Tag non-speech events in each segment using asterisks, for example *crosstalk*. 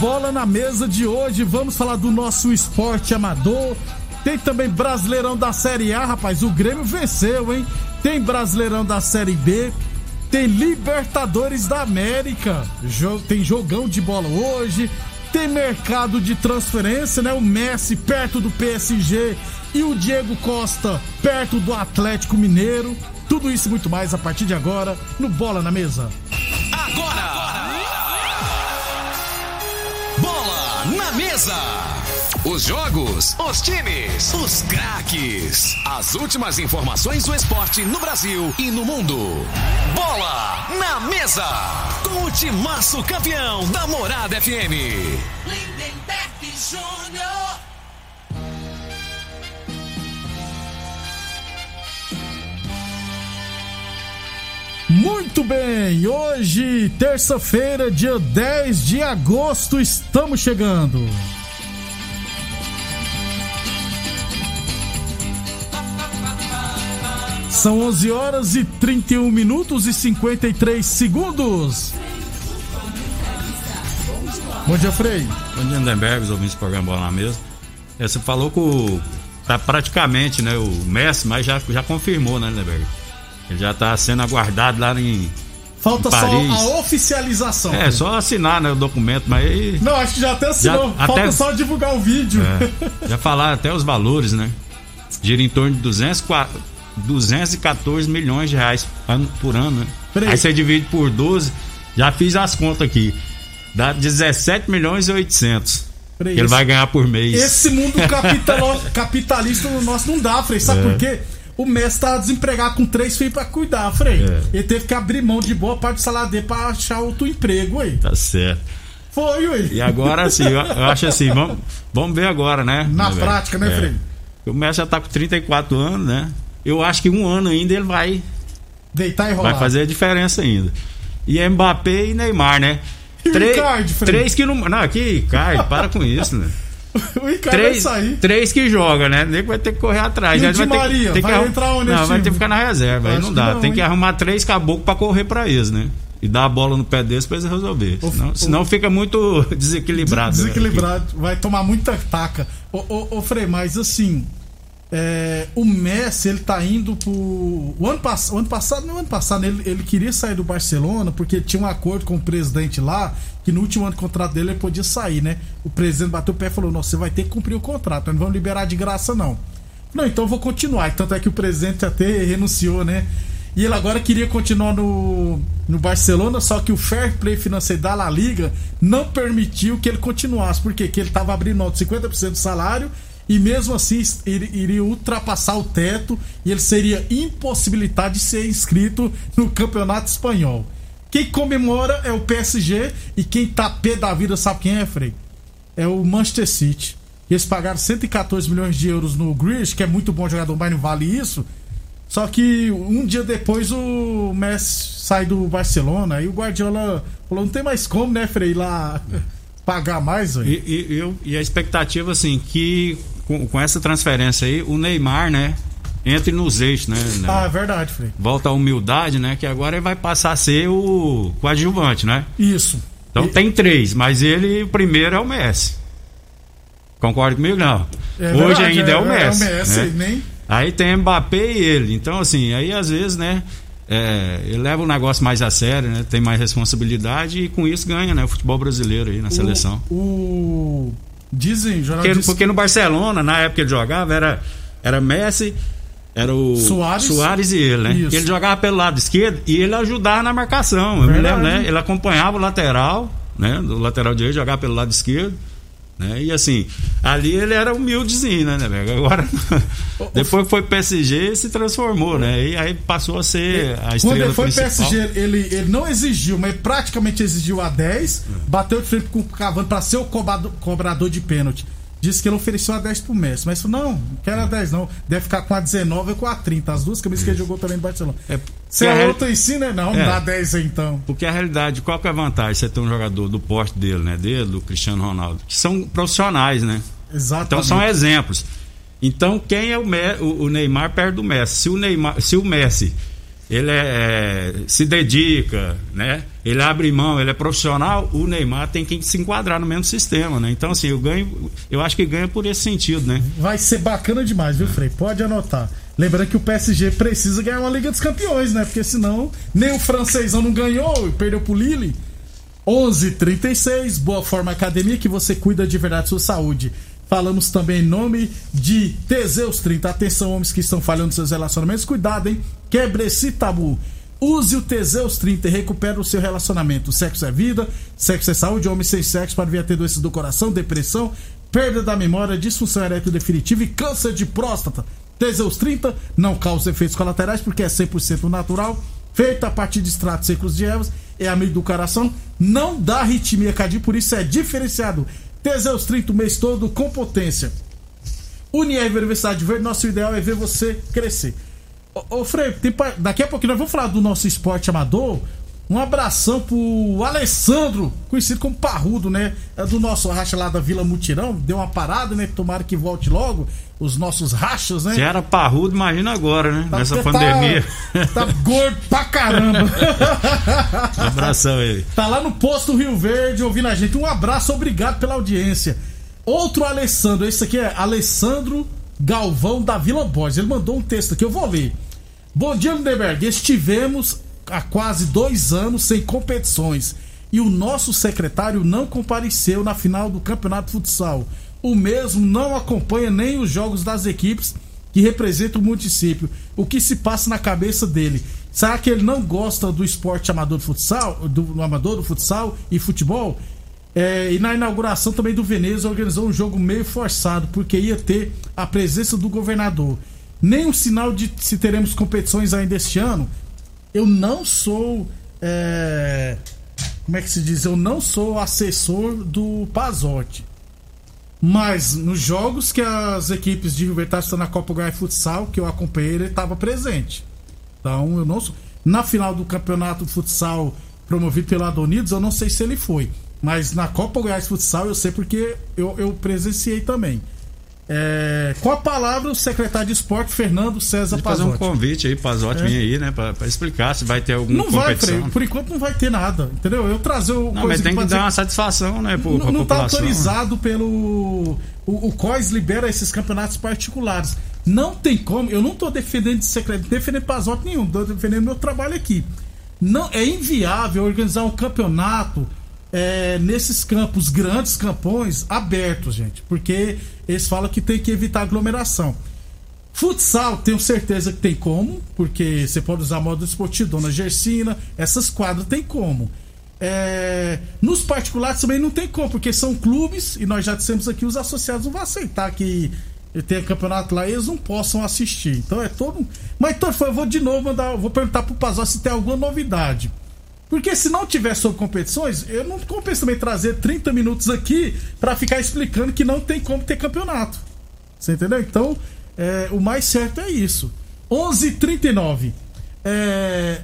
Bola na Mesa de hoje, vamos falar do nosso esporte amador. Tem também Brasileirão da Série A, rapaz. O Grêmio venceu, hein? Tem Brasileirão da Série B. Tem Libertadores da América. Tem jogão de bola hoje. Tem mercado de transferência, né? O Messi perto do PSG e o Diego Costa perto do Atlético Mineiro. Tudo isso e muito mais a partir de agora no Bola na Mesa. Mesa! Os jogos, os times, os craques. As últimas informações do esporte no Brasil e no mundo. Bola na mesa! Com o timaço campeão da Morada FM. Lindenberg Júnior. Muito bem, hoje, terça-feira, dia 10 de agosto, estamos chegando. São 11 horas e 31 minutos e 53 segundos. Bom dia, Frei. Bom dia, Lindenberg, os ouvintes do programa Bola na Mesa. É, você falou que o, tá praticamente, né, o Messi, mas já, já confirmou, né, Lindenberg? Ele já tá sendo aguardado lá em. Falta só a oficialização. É, só assinar né, o documento, mas aí. Não, acho que já até assinou. Já- Falta até- só divulgar o vídeo. É, já falaram até os valores, né? Gira em torno de 204 214 milhões de reais por ano, né? Aí você divide por 12, já fiz as contas aqui. Dá 17 milhões e 800. Peraí, que ele vai ganhar por mês. Esse mundo *laughs* capitalista no nosso não dá, Frei. Sabe É. por quê? O Messi tá desempregado com três filhos pra cuidar, Frei. É. Ele teve que abrir mão de boa parte do salário dele pra achar outro emprego, aí. Tá certo. Foi, ué. E agora, assim, eu, acho assim, vamos, vamos ver agora, né? Na velho? prática, né, É. Frei? O Messi já tá com 34 anos, né? Eu acho que um ano ainda ele vai, Deitar e rolar. vai fazer a diferença ainda. E Mbappé e Neymar, né? E o Icardi, Fred? três que não. Não, aqui, Caio, para com isso, né? *laughs* o Icardi Três, vai sair. três que joga, né? Nem vai ter que correr atrás. E o né? Vai ter, que- Maria? tem que Vai arrum- entrar onde Não, vai ter que ficar na reserva. Aí não que dá. não, tem que hein? arrumar três caboclos pra correr pra eles, né? E dar a bola no pé deles pra eles resolver. Senão, senão fica muito *laughs* desequilibrado. né? Desequilibrado. Vai tomar muita taca. Ô, ô, ô Frei, mas assim. É, o Messi, ele tá indo pro. O ano, pass... o ano passado, não, o ano passado, ele, ele queria sair do Barcelona porque tinha um acordo com o presidente lá que no último ano do contrato dele ele podia sair, né? O presidente bateu o pé e falou: Não, você vai ter que cumprir o contrato, nós não vamos liberar de graça, não. Não, então eu vou continuar. Tanto é que o presidente até renunciou, né? E ele agora queria continuar no, no Barcelona, só que o fair play financeiro da La Liga não permitiu que ele continuasse. Por quê? Porque ele estava abrindo mão de 50% do salário e mesmo assim ele iria ultrapassar o teto e ele seria impossibilitado de ser inscrito no Campeonato Espanhol. Quem comemora é o PSG e quem tá pé da vida sabe quem é, Frei? É o Manchester City. Eles pagaram 114 milhões de euros no Grealish, que é muito bom jogador, mas não vale isso. Só que um dia depois o Messi sai do Barcelona, aí o Guardiola falou, não tem mais como, né, Frei, lá *laughs* pagar mais. E, e, eu- e a expectativa, assim, que com, com essa transferência aí, o Neymar, né? entre nos eixos, né? né? Ah, é verdade, Frei. Volta a humildade, né? Que agora ele vai passar a ser o coadjuvante, né? Isso. Então E- tem três, mas ele, o primeiro é o Messi. Concorda comigo? Não. É Hoje verdade, ainda é, o Messi. É o Messi, né? nem. Aí tem Mbappé e ele. Então, assim, aí às vezes, né? é, ele leva o negócio mais a sério, né? Tem mais responsabilidade e com isso ganha, né? O futebol brasileiro aí na seleção. O, o- Dizem, Porque, jornalistas. porque no Barcelona, na época que ele jogava, era, era Messi, era o Suárez. e ele, né? Isso. Ele jogava pelo lado esquerdo e ele ajudava na marcação. Eu me Verdade. lembro, né? Ele acompanhava o lateral, né? Do lateral direito, jogava pelo lado esquerdo. Né? E assim, ali ele era humildezinho, né, né? Agora, *laughs* depois que foi PSG, se transformou, né? E aí passou a ser a Quando estrela ele foi principal. PSG, ele, ele não exigiu, mas praticamente exigiu a 10, bateu de frente com o Cavani pra ser o cobrador, cobrador de pênalti. Disse que ele ofereceu a 10 pro Messi, mas falou, não, não quero a 10 não. Deve ficar com a 19 ou com a 30, as duas camisas que ele jogou também no Barcelona. É, Se é real- outro assim, né? Não, não É. dá 10 aí, então. Porque a realidade, qual que é a vantagem? Você ter um jogador do porte dele, né? Dele, do Cristiano Ronaldo, que são profissionais, né? Exatamente. Então são exemplos. Então quem é o, Me- o- o Neymar perto do Messi? Se o Neymar, se o Messi ele é, se dedica, né? Ele abre mão, ele é profissional, o Neymar tem que se enquadrar no mesmo sistema, né? Então assim, eu ganho, eu acho que ganha por esse sentido, né? Vai ser bacana demais, viu, Frei? Pode anotar. Lembrando que o PSG precisa ganhar uma Liga dos Campeões, né? Porque senão nem o francesão não ganhou e perdeu pro Lille. 11:36 Boa Forma Academia, que você cuida de verdade da sua saúde. Falamos também em nome de Teseus 30. Atenção, homens que estão falhando seus relacionamentos. Cuidado, hein? Quebre esse tabu. Use o Teseus 30 e recupere o seu relacionamento. Sexo é vida, sexo é saúde. Homem sem sexo para vir a ter doenças do coração, depressão, perda da memória, disfunção erétil definitiva e câncer de próstata. Teseus 30 não causa efeitos colaterais porque é 100% natural, feito a partir de extratos secos de ervas, é amigo do coração, não dá arritmia cardíaca, por isso é diferenciado. Teseus 30 o mês todo com potência. Unier Universidade Verde, nosso ideal é ver você crescer. Ô, ô Frei, daqui a pouquinho nós vamos falar do nosso esporte amador. Um abração pro Alessandro, conhecido como Parrudo, né? É do nosso racha lá da Vila Mutirão. Deu uma parada, né? Tomara que volte logo. Os nossos rachas, né? Se era parrudo, imagina agora, né? Tá- Nessa tá- pandemia. Tá, gordo pra caramba. *laughs* Abração aí. Tá lá no posto Rio Verde ouvindo a gente. Um abraço, obrigado pela audiência. Outro Alessandro, esse aqui é Alessandro Galvão da Vila Borges. Ele mandou um texto aqui, eu vou ler. Bom dia, Lindenberg. Estivemos há quase dois anos sem competições e o nosso secretário não compareceu na final do Campeonato Futsal. O mesmo não acompanha nem os jogos das equipes que representam o município. O que se passa na cabeça dele? Será que ele não gosta do esporte amador de futsal, do, do amador do futsal e futebol? É, e na inauguração também do Veneza organizou um jogo meio forçado, porque ia ter a presença do governador. Nem um sinal de se teremos competições ainda este ano. Eu não sou. é, como é que se diz? Eu não sou assessor do Pazotti. Mas nos jogos que as equipes de Verde estão na Copa Goiás Futsal, que eu acompanhei, ele estava presente. Então eu não sou. Na final do campeonato futsal promovido pelo Adonidos, eu não sei se ele foi. Mas na Copa Goiás Futsal eu sei porque eu, eu presenciei também. É, com a palavra, o secretário de esporte, Fernando César Vou fazer um Pazotti. convite aí, Pazotti, É. vir aí, né? Pra, pra explicar se vai ter alguma Não vai, competição. Frei. Por enquanto não vai ter nada. Entendeu? Eu trazer o. Não, mas tem que pode dar uma satisfação, né, pro, não, não tá autorizado pelo. O, o COIS libera esses campeonatos particulares. Não tem como. Eu não tô defendendo de secreto, defendendo Pazotti nenhum, tô defendendo meu trabalho aqui. Não É inviável organizar um campeonato é, nesses campos, grandes campões, abertos, gente. Porque eles falam que tem que evitar aglomeração. Futsal, tenho certeza que tem como, porque você pode usar modo esportivo, Dona Gersina, essas quadras tem como. É, nos particulares também não tem como, porque são clubes, e nós já dissemos aqui, os associados não vão aceitar que tenha campeonato lá e eles não possam assistir. Então é todo. Mas então, eu vou de novo mandar, vou perguntar pro Pazó se tem alguma novidade. Porque se não tiver sobre competições, eu não compensa também trazer 30 minutos aqui pra ficar explicando que não tem como ter campeonato. Você entendeu? Então, é, o mais certo é isso. 11:39. É,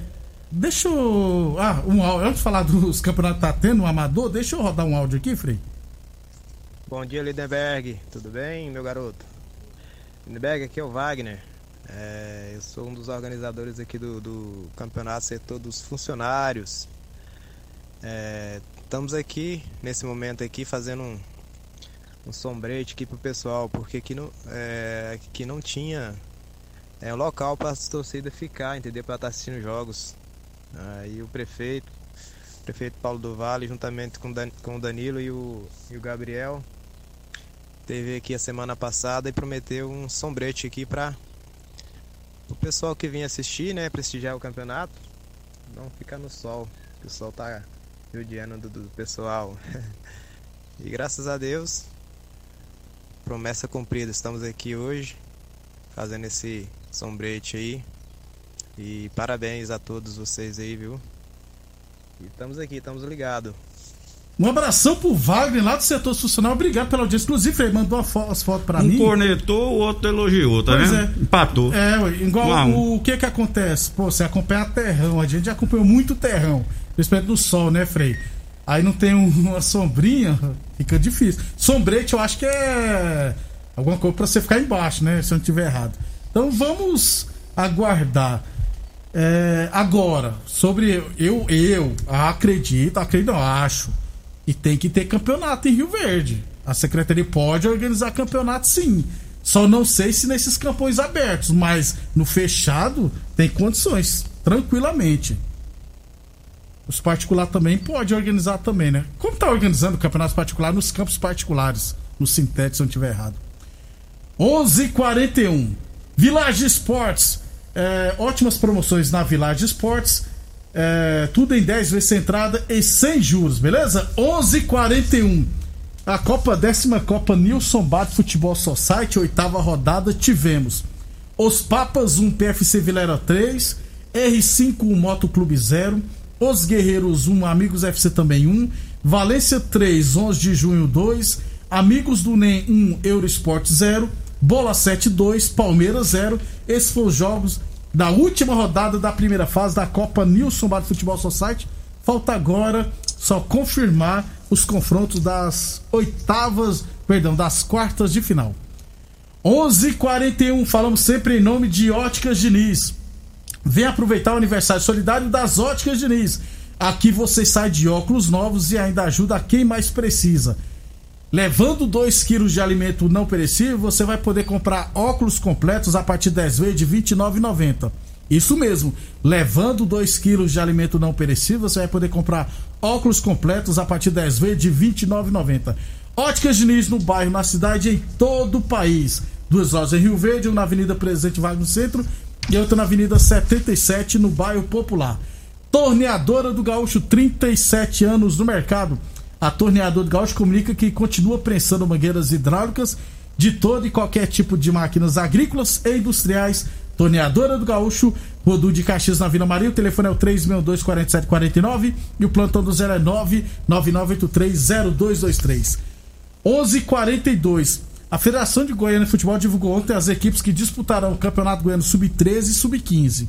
deixa eu. Ah, um áudio. Antes de falar *laughs* dos campeonatos que tá tendo, um amador, deixa eu rodar um áudio aqui, Frei. Bom dia, Lindenberg. Tudo bem, meu garoto? Lindenberg, aqui é o Wagner. É, eu sou um dos organizadores aqui do, do campeonato setor dos funcionários. É, estamos aqui nesse momento aqui fazendo um, um sombrete aqui pro pessoal, porque aqui não, é, aqui não tinha é, local para as torcidas ficar, entendeu? Para estar assistindo jogos. Aí o prefeito, o prefeito Paulo do Vale, juntamente com, Dan, com o Danilo e o, e o Gabriel, teve aqui a semana passada e prometeu um sombrete aqui para o pessoal que vinha assistir, né, prestigiar o campeonato, não ficar no sol, o sol tá judiando do, do pessoal. *laughs* e graças a Deus, promessa cumprida, estamos aqui hoje fazendo esse sombrete aí. E parabéns a todos vocês aí, viu? E estamos aqui, estamos ligados. Um abração pro Wagner lá do setor institucional. Obrigado pela audiência. Inclusive, ele mandou as fotos pra um mim. Um cornetou, o outro elogiou, tá pois vendo? É. Empatou. É, igual Um um. o, que que acontece? Pô, você acompanha terrão. A gente já acompanhou muito terrão. Respeito do sol, né, Frei? Aí não tem um- uma sombrinha, fica difícil. Sombrete eu acho que é alguma coisa pra você ficar embaixo, né? Se eu não tiver errado. Então vamos aguardar. É, agora, sobre eu, eu acredito, acredito, não, acho. E tem que ter campeonato em Rio Verde. A secretaria pode organizar campeonato sim. Só não sei se nesses campões abertos, mas no fechado tem condições, tranquilamente. Os particulares também pode organizar também, né? Como tá organizando campeonatos particulares nos campos particulares, no sintético, se eu não estiver errado. 11:41 Village Esportes. É, ótimas promoções na Village Esportes. É, tudo em 10 vezes sem entrada e sem juros, beleza? 11:41 A Copa décima Copa Nilson Bad Futebol Society, oitava rodada, tivemos Os Papas 1 PFC Vilera 3, R5 1 Moto Clube 0, Os Guerreiros 1 Amigos FC também 1, Valência 3 11 de junho 2, Amigos do NEM 1 Eurosport 0, Bola 7 2, Palmeiras 0. Esses foram os jogos da última rodada da primeira fase da Copa Nilson Bar Futebol Society. Falta agora só confirmar os confrontos das oitavas, perdão, das quartas de final. 11:41 falamos sempre em nome de Óticas Diniz. Vem aproveitar o aniversário solidário das Óticas Diniz. Aqui você sai de óculos novos e ainda ajuda quem mais precisa. Levando 2 quilos de alimento não perecível, você vai poder comprar óculos completos a partir de 10 vezes de R$ 29,90. Isso mesmo, levando 2 quilos de alimento não perecível, você vai poder comprar óculos completos a partir de 10 vezes de R$ 29,90. Óticas Diniz no bairro, na cidade em todo o país. Duas lojas em Rio Verde, uma na Avenida Presidente Vargas no centro e outra na Avenida 77 no bairro Popular. Torneadora do Gaúcho, 37 anos no mercado. A Torneadora do Gaúcho comunica que continua prensando mangueiras hidráulicas de todo e qualquer tipo de máquinas agrícolas e industriais. Torneadora do Gaúcho, Rodu de Caxias na Vila Maria. O telefone é o 362-4749 e o plantão do 0 é 999830223. 11:42. A Federação de Goiânia de Futebol divulgou ontem as equipes que disputarão o Campeonato Goiano Sub-13 e Sub-15.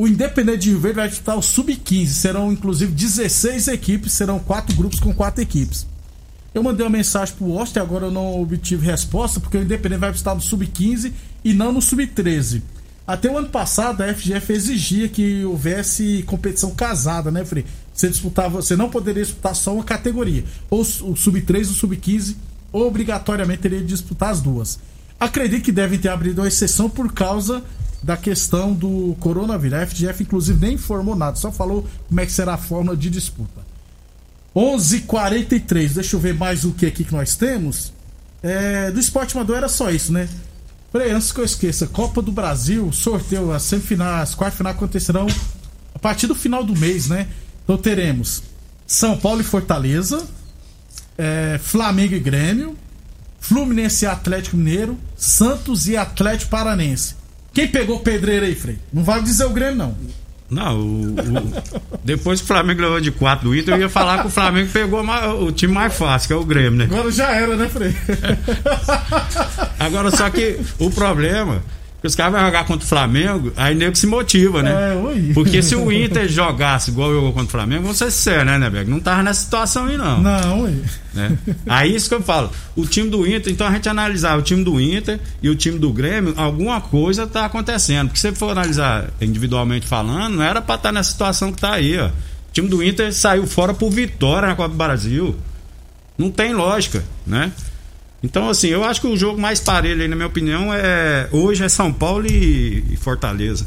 O Independente de Rio Verde vai disputar o Sub-15. Serão inclusive 16 equipes, serão quatro grupos com quatro equipes. Eu mandei uma mensagem pro Oster, agora eu não obtive resposta, porque o Independente vai disputar no Sub-15 e não no Sub-13. Até o ano passado a FGF exigia que houvesse competição casada, né, Frei? Você disputava, você não poderia disputar só uma categoria. Ou o Sub-13 ou o Sub-15, obrigatoriamente teria de disputar as duas. Acredito que devem ter abrido uma exceção por causa da questão do coronavírus. A FGF, inclusive, nem informou nada, só falou como é que será a forma de disputa. 11:43. Deixa eu ver mais o que aqui que nós temos. É, do esporte amador era só isso, né? Peraí, antes que eu esqueça, Copa do Brasil, sorteio, as semifinais, as quartas final acontecerão a partir do final do mês, né? Então teremos São Paulo e Fortaleza, é, Flamengo e Grêmio, Fluminense e Atlético Mineiro, Santos e Atlético Paranense. Quem pegou pedreira aí, Frei? Não vale dizer o Grêmio, não. Não, o, o- depois que o Flamengo levou de 4 do Inter, eu ia falar que o Flamengo pegou o time mais fácil, que é o Grêmio, né? Agora já era, né, Frei? *laughs* Agora, só que o problema Porque os caras vão jogar contra o Flamengo, aí nego se motiva, né? É. Porque se o Inter jogasse igual eu contra o Flamengo, vamos ser sério, né, Neberg? Não tava nessa situação aí, não. Não, ui. né? Aí isso que eu falo. O time do Inter, então a gente analisar o time do Inter e o time do Grêmio, alguma coisa tá acontecendo. Porque se você for analisar individualmente falando, não era pra estar nessa situação que tá aí, ó. O time do Inter saiu fora por vitória na Copa do Brasil. Não tem lógica, né? Então, assim, eu acho que o jogo mais parelho aí, na minha opinião, é hoje é São Paulo e, Fortaleza.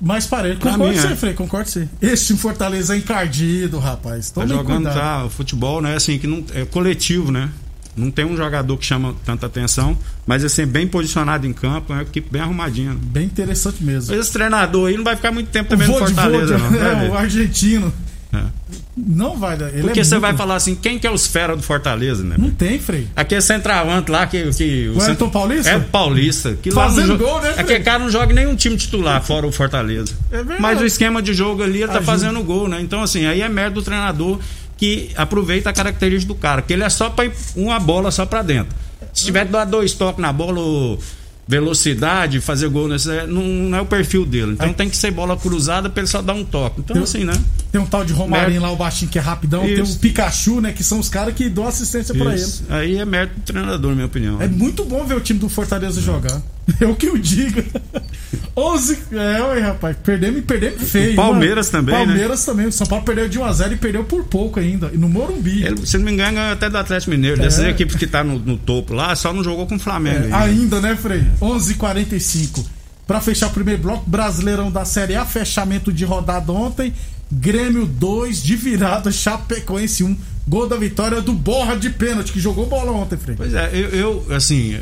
Mais parelho. Pra Concordo mim, com é. você, Frei, concordo com você. Esse time Fortaleza é encardido, rapaz. Tá Tome jogando cuidado. tá, o futebol, né? Assim, que não é coletivo, né? Não tem um jogador que chama tanta atenção, mas assim, bem posicionado em campo, é uma equipe bem arrumadinha. Bem interessante mesmo. Mas esse treinador aí não vai ficar muito tempo também no Fortaleza, não. vai *laughs* é, o argentino. É. Não vai dar. Ele Porque é você muito- vai falar assim, quem que é os fera do Fortaleza, né? Não tem, Frei. Aquele centroavante lá que. que O Elton Paulista? É paulista. Que Fazendo gol, né, Fred? Aquele cara não joga nenhum time titular, fora o Fortaleza. É verdade. Mas o esquema de jogo ali, ele tá Ajuda. fazendo gol, né? Então, assim, aí é mérito do treinador que aproveita a característica do cara, que ele é só pra ir uma bola só pra dentro. Se tiver que dar dois toques na bola, velocidade, fazer gol, nesse, é, não, não é o perfil dele. Então tem que ser bola cruzada pra ele só dar um toque. Então, Eu- assim, né? Tem um tal de Romarinho lá, o baixinho que é rapidão. Tem Isso. o Pikachu, né? Que são os caras que dão assistência pra ele. Aí é mérito do treinador, na minha opinião. É muito bom ver o time do Fortaleza jogar. *laughs* É o que eu digo. 11. É, ué, rapaz. Perdemos e perdemos feio. O Palmeiras mano. também, né? Palmeiras também. O São Paulo perdeu de 1x0 e perdeu por pouco ainda. E no Morumbi. Ele, se não me engano, ganhou até do Atlético Mineiro. É. Dessas equipes que tá no, no topo lá, só não jogou com o Flamengo. É, ainda. ainda, né, Frei? 11h45. Pra fechar o primeiro bloco, Brasileirão da Série A, fechamento de rodada ontem. Grêmio 2 de virada, Chapecoense 1. Gol da vitória do Borra de pênalti, que jogou bola ontem, Frei. Pois é, eu, eu, assim,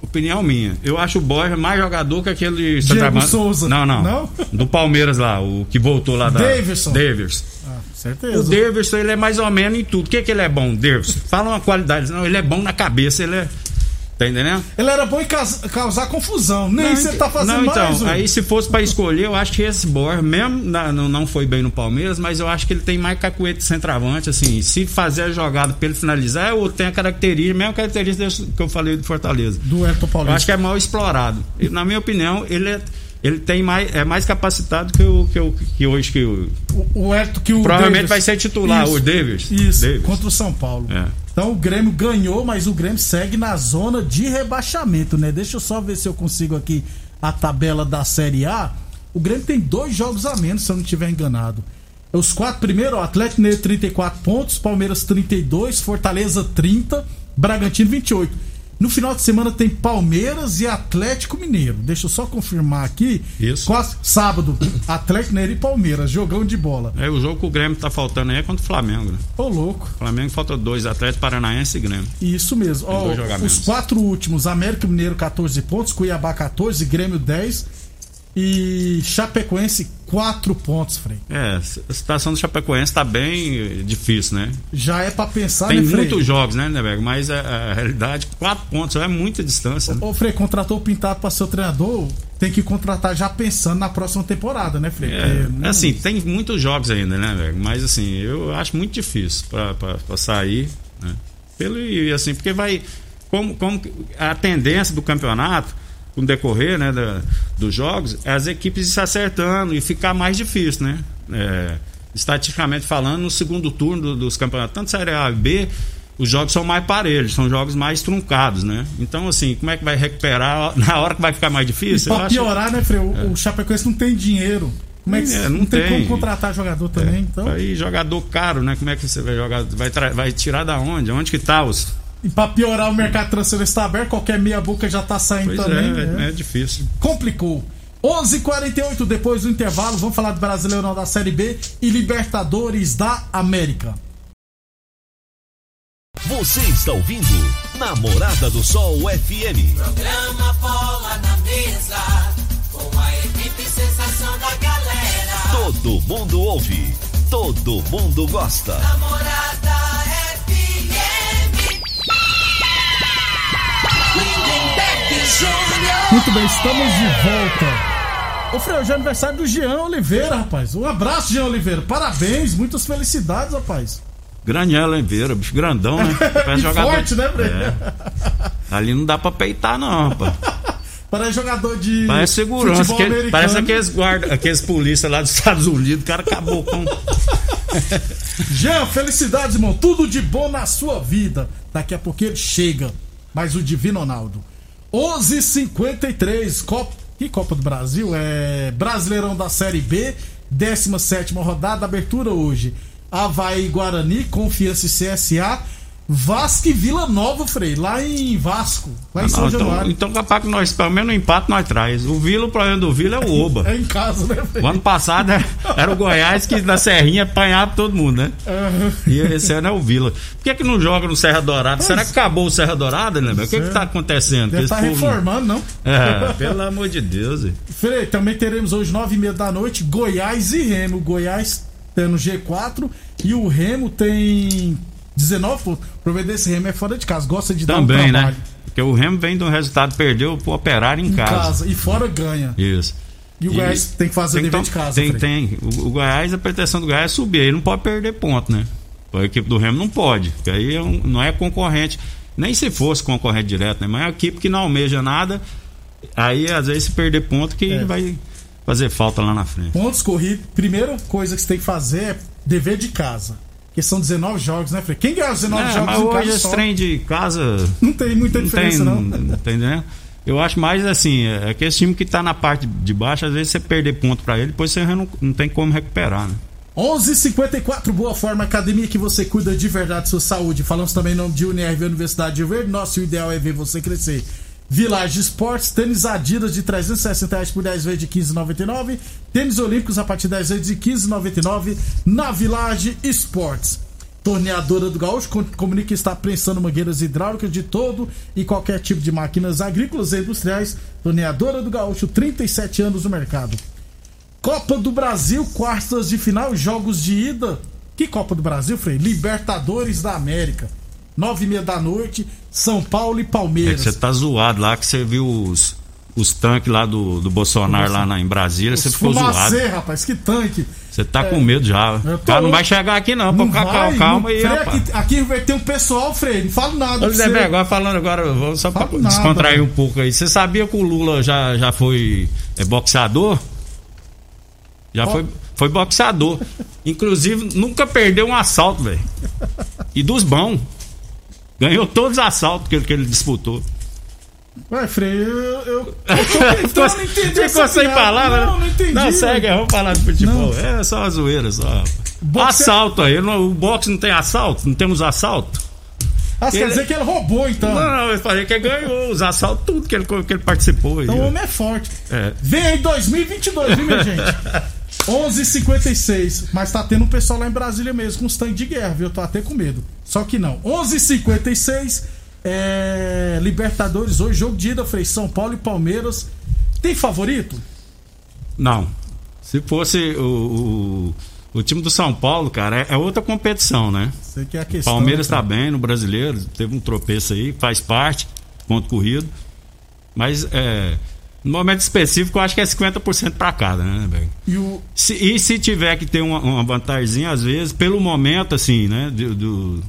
opinião minha, eu acho o Borja mais jogador que aquele centroavante- Souza. Não, não, Não? Do Palmeiras lá, o que voltou lá da. Davidson. Davidson. Ah, O certeza. Davidson, ele é mais ou menos em tudo. O que, que ele é bom, Davidson? Fala uma qualidade. Não, ele é bom na cabeça, ele é. Tá entendendo? Ele era bom em causar confusão. Nem você tá fazendo não, então, mais. ué. aí se fosse pra escolher, eu acho que esse Borja, mesmo na- não, não foi bem no Palmeiras, mas eu acho que ele tem mais cacuete de centroavante, assim, se fazer a jogada pra ele finalizar, ou tem a característica, a mesma característica que eu falei do Fortaleza. Do Elton Eu Paulista. acho que é mal explorado. E, na minha opinião, ele é, ele tem mais, é mais capacitado que, o, que, o, que hoje que o, O, o Elton que o Provavelmente Davis- vai ser titular, o Davis. Isso, Davis. contra o São Paulo. É. Então o Grêmio ganhou, mas o Grêmio segue na zona de rebaixamento, né? Deixa eu só ver se eu consigo aqui a tabela da Série A. O Grêmio tem dois jogos a menos, se eu não estiver enganado. Os quatro primeiros, ó, Atlético Mineiro 34 pontos, Palmeiras 32, Fortaleza 30, Bragantino 28. No final de semana tem Palmeiras e Atlético Mineiro. Deixa eu só confirmar aqui. Isso. Quase- sábado, Atlético Mineiro e Palmeiras, jogão de bola. É, o jogo que o Grêmio tá faltando aí é contra o Flamengo. Né? Ô, louco. O Flamengo falta dois, Atlético Paranaense e Grêmio. Isso mesmo. Ó, os quatro últimos, América Mineiro 14 pontos, Cuiabá 14, Grêmio 10 e Chapecoense 4 pontos, Frei. É, a situação do Chapecoense tá bem difícil, né? Já é pra pensar, Tem né, muitos jogos, né, Neberg? Mas a, a realidade, quatro pontos é muita distância. né? Ô, Frei, contratou o Pintado pra ser o treinador, tem que contratar já pensando na próxima temporada, né, Frei? É, não- assim, tem muitos jogos ainda, né? Mas assim, eu acho muito difícil pra sair, né? Pelo, e, assim, porque vai. Como, como a tendência do campeonato, com o decorrer né, da- dos jogos, é as equipes se acertando e ficar mais difícil, né? É, estatisticamente falando, no segundo turno do- dos campeonatos, tanto Série A e B, os jogos são mais parelhos, são jogos mais truncados, né? Então, assim, como é que vai recuperar *laughs* na hora que vai ficar mais E difícil? Eu pra acho- piorar, né, Frei? O, o Chapecoense não tem dinheiro. Como é que É, não, não tem, tem. como contratar jogador também? Então, Aí jogador caro, né? Como é que você vai jogar? Vai, vai tirar da onde? Onde que tá os. E pra piorar, o mercado transferência está aberto, qualquer meia boca já tá saindo Pois também. é, né? é, é difícil. complicou. 11:48 depois do intervalo, vamos falar do Brasileirão da Série B e Libertadores da América. Você está ouvindo Namorada do Sol FM. Programa Bola na Mesa, com a equipe sensação da galera. Todo mundo ouve, todo mundo gosta. Namorada Muito bem, estamos de volta. Ô Frei, hoje é aniversário do Jean Oliveira, rapaz. Um abraço, Jean Oliveira. Parabéns, muitas felicidades, rapaz. Grande Oliveira, bicho grandão, né? *laughs* Parece E forte, né, Frei? É. Ali não dá pra peitar, não, rapaz. *laughs* Parece jogador de. Parece segurança. que- americano. parece aqueles guarda, aqueles polícia lá dos Estados Unidos. O cara acabou com. *laughs* Jean, felicidades, irmão. Tudo de bom na sua vida. Daqui a pouco ele chega. Mas o Divino Ronaldo. 11:53 Copa. Que Copa do Brasil? É Brasileirão da Série B, 17 rodada, abertura hoje. Havaí Guarani, Confiança e CSA, Vasco e Vila Nova, Frei, lá em Vasco, lá em São Não, então, Januário. então capaz que nós, pelo menos no empate, nós traz. O Vila, o problema do Vila é o Oba. É em casa, né, Frei? O ano passado era, era o Goiás que na Serrinha apanhava todo mundo, né? Aham. E esse ano é o Vila. Por que, que não joga no Serra Dourada? Será que acabou o Serra Dourada, né? meu? O que, que tá acontecendo? Deve povo- reformando, não? É, pelo amor de Deus. hein? Frei, também teremos hoje, nove e meia da noite, Goiás e Remo. Goiás tem no G4 e o Remo tem 19 pontos. O problema desse Remo é fora de casa, gosta de dar um Também, trabalho. né? Porque o Remo vem de um resultado, perdeu pro Operário em, Em casa. casa. E fora ganha. Isso. E o Goiás tem que fazer o dever então, de casa. Tem, tem. O, o Goiás, a pretensão do Goiás é subir. Ele não pode perder ponto, né? A equipe do Remo não pode. Porque aí é um- não é concorrente. Nem se fosse concorrente direto, né? Mas é uma equipe que não almeja nada. Aí, às vezes, se perder ponto, que É. vai fazer falta lá na frente. Pontos corridos. Primeira coisa que você tem que fazer é dever de casa. Porque são 19 jogos, né, Frei? Quem ganhar os 19 É, jogos mas hoje casa esse trem de casa não tem muita não diferença, tem, não. não tem, né? Eu acho mais assim, é que esse time que tá na parte de baixo, às vezes você perder ponto pra ele, depois você não, não tem como recuperar, né? 11:54 Boa Forma Academia que você cuida de verdade sua saúde. Falamos também em nome de UNRV Universidade de Verde. Nosso ideal é ver você crescer. Village Esportes, tênis Adidas de 360 reais por 10 vezes de 15,99. Tênis Olímpicos a partir de 10 vezes de 15,99 na Village Esportes. Torneadora do Gaúcho comunica que está prensando mangueiras hidráulicas de todo e qualquer tipo de máquinas agrícolas e industriais. Torneadora do Gaúcho, 37 anos no mercado. Copa do Brasil, quartas de final, jogos de ida. Que Copa do Brasil, Frei? Libertadores da América. Nove e meia da noite, São Paulo e É Palmeiras. você tá zoado lá, que você viu os, os tanques lá do, do Bolsonaro lá na, em Brasília, você ficou zoado. rapaz, que tanque. Você tá com medo já. Cara não vai chegar aqui não, Não pô, calma, calma aí, aqui, aqui vai ter um pessoal, Frei, não falo nada. Ô, você. Bé, agora falando agora, vou só pra nada, descontrair um pouco aí. Você sabia que o Lula já, já foi é, boxeador? Já foi, foi boxeador. Inclusive, nunca perdeu um assalto, velho. E dos bons. Ganhou todos os assaltos que ele, que ele disputou. Ué, Frei, eu. eu, *laughs* eu tô tentando entender Ficou sem piada. palavras? Não, não entendi. Não, segue, velho. vamos falar de futebol. Não. É só uma zoeira, só. Boxe- Assalto aí. não- O boxe não tem assalto? Não temos assalto? Ah, você quer ele- dizer que ele roubou, então. Não, não, eu falei que ele ganhou os assaltos, tudo que ele, que ele participou. aí, Então o ó. homem é forte. É. Vem aí 2022, viu, minha *laughs* gente? 11:56, mas tá tendo um pessoal lá em Brasília mesmo com os tanques de guerra, viu? Eu tô até com medo. Só que não. 11:56 é Libertadores hoje jogo de ida, Frei São Paulo e Palmeiras. Tem favorito? Não. Se fosse o, o, o time do São Paulo, cara, é, é outra competição, né? Sei que é a questão. Palmeiras né, tá bem no brasileiro, teve um tropeço aí, faz parte, ponto corrido. Mas é, no momento específico, eu acho que é 50% para cada, né? E o Se, e se tiver que ter uma, uma vantagemzinha, às vezes, pelo momento, assim, né? Do, do,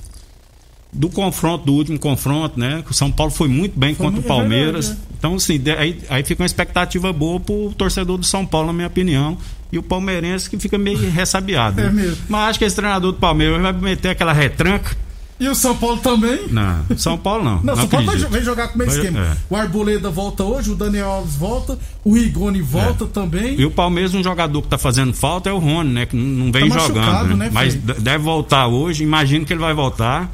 do confronto, do último confronto, né? Que o São Paulo foi muito bem Foi contra o é Palmeiras. verdade, Então, assim, aí, aí fica uma expectativa boa pro torcedor do São Paulo, na minha opinião. E o palmeirense que fica meio ressabiado. É né? mesmo. Mas acho que esse treinador do Palmeiras vai meter aquela retranca. E o São Paulo também? Não, São Paulo não. Não, não São Paulo acredito. vai jogar com o mesmo Vai- esquema. é. O Arboleda volta hoje, o Daniel Alves volta, o Rigoni volta também. E o Palmeiras, um jogador que tá fazendo falta é o Rony, né? Que não vem Tá jogando. né, Né? Mas deve voltar hoje. Imagino que ele vai voltar.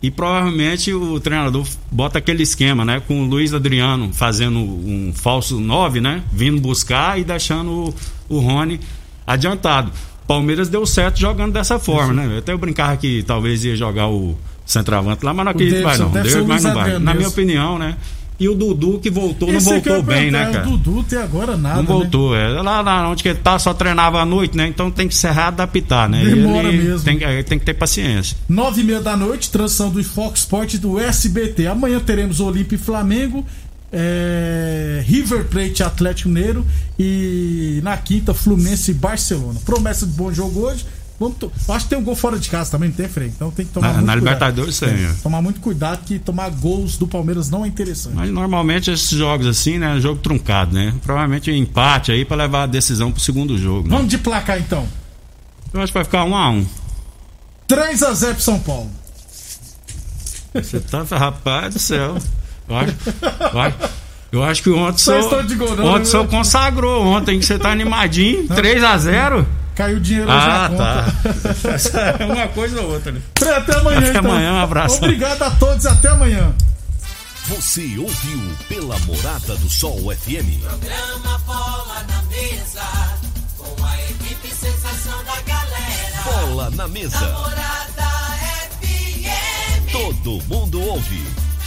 E provavelmente o treinador bota aquele esquema, né? Com o Luiz Adriano fazendo um falso 9, né? Vindo buscar e deixando o, o Rony adiantado. Palmeiras deu certo jogando dessa forma, né? Eu até eu brincava que talvez ia jogar o centroavante lá, mas não acredito que vai Davidson, não. deve mas não vai. Na minha opinião, né? E o Dudu que voltou, não Esse aqui voltou bem, né, cara? O Dudu até agora nada. Não né? voltou, é. Lá, lá onde que ele tá, só treinava à noite, né? Então tem que serrar e adaptar, né? Demora mesmo. Tem, tem que ter paciência. Nove e meia da noite, transição do Fox Sport do SBT. Amanhã teremos Olímpia e Flamengo, é, River Plate Atlético Mineiro e na quinta Fluminense e Barcelona. Promessa de bom jogo hoje. Vamos acho que tem um gol fora de casa também, não tem, Frei? Então tem que tomar Na- muito na cuidado. Libertadores tem, É, é. Tomar muito cuidado que tomar gols do Palmeiras não é interessante. Mas normalmente esses jogos assim, né? Jogo truncado, né? Provavelmente um empate aí pra levar a decisão pro segundo jogo. Né? Vamos de placar então. Eu acho que vai ficar um a um. 3x0 pro São Paulo. Você tá, rapaz do céu. *laughs* Eu acho, eu acho, eu acho que ontem Só só. estou de gol, não, Ontem né? só consagrou ontem que você tá animadinho. 3x0. Caiu o dinheiro hoje na Ah, conta. tá. *laughs* É uma coisa ou outra, né? Até amanhã Até então. amanhã, um abraço. Obrigado a todos até amanhã. Você ouviu pela Morada do Sol FM. Programa Bola na Mesa, com a equipe sensação da galera. Bola na mesa. Morada FM. Todo mundo ouve.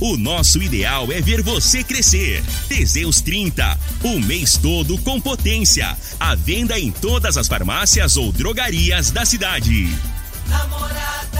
O nosso ideal é ver você crescer. Teseus 30. O mês todo com potência. À venda em todas as farmácias ou drogarias da cidade. Namorada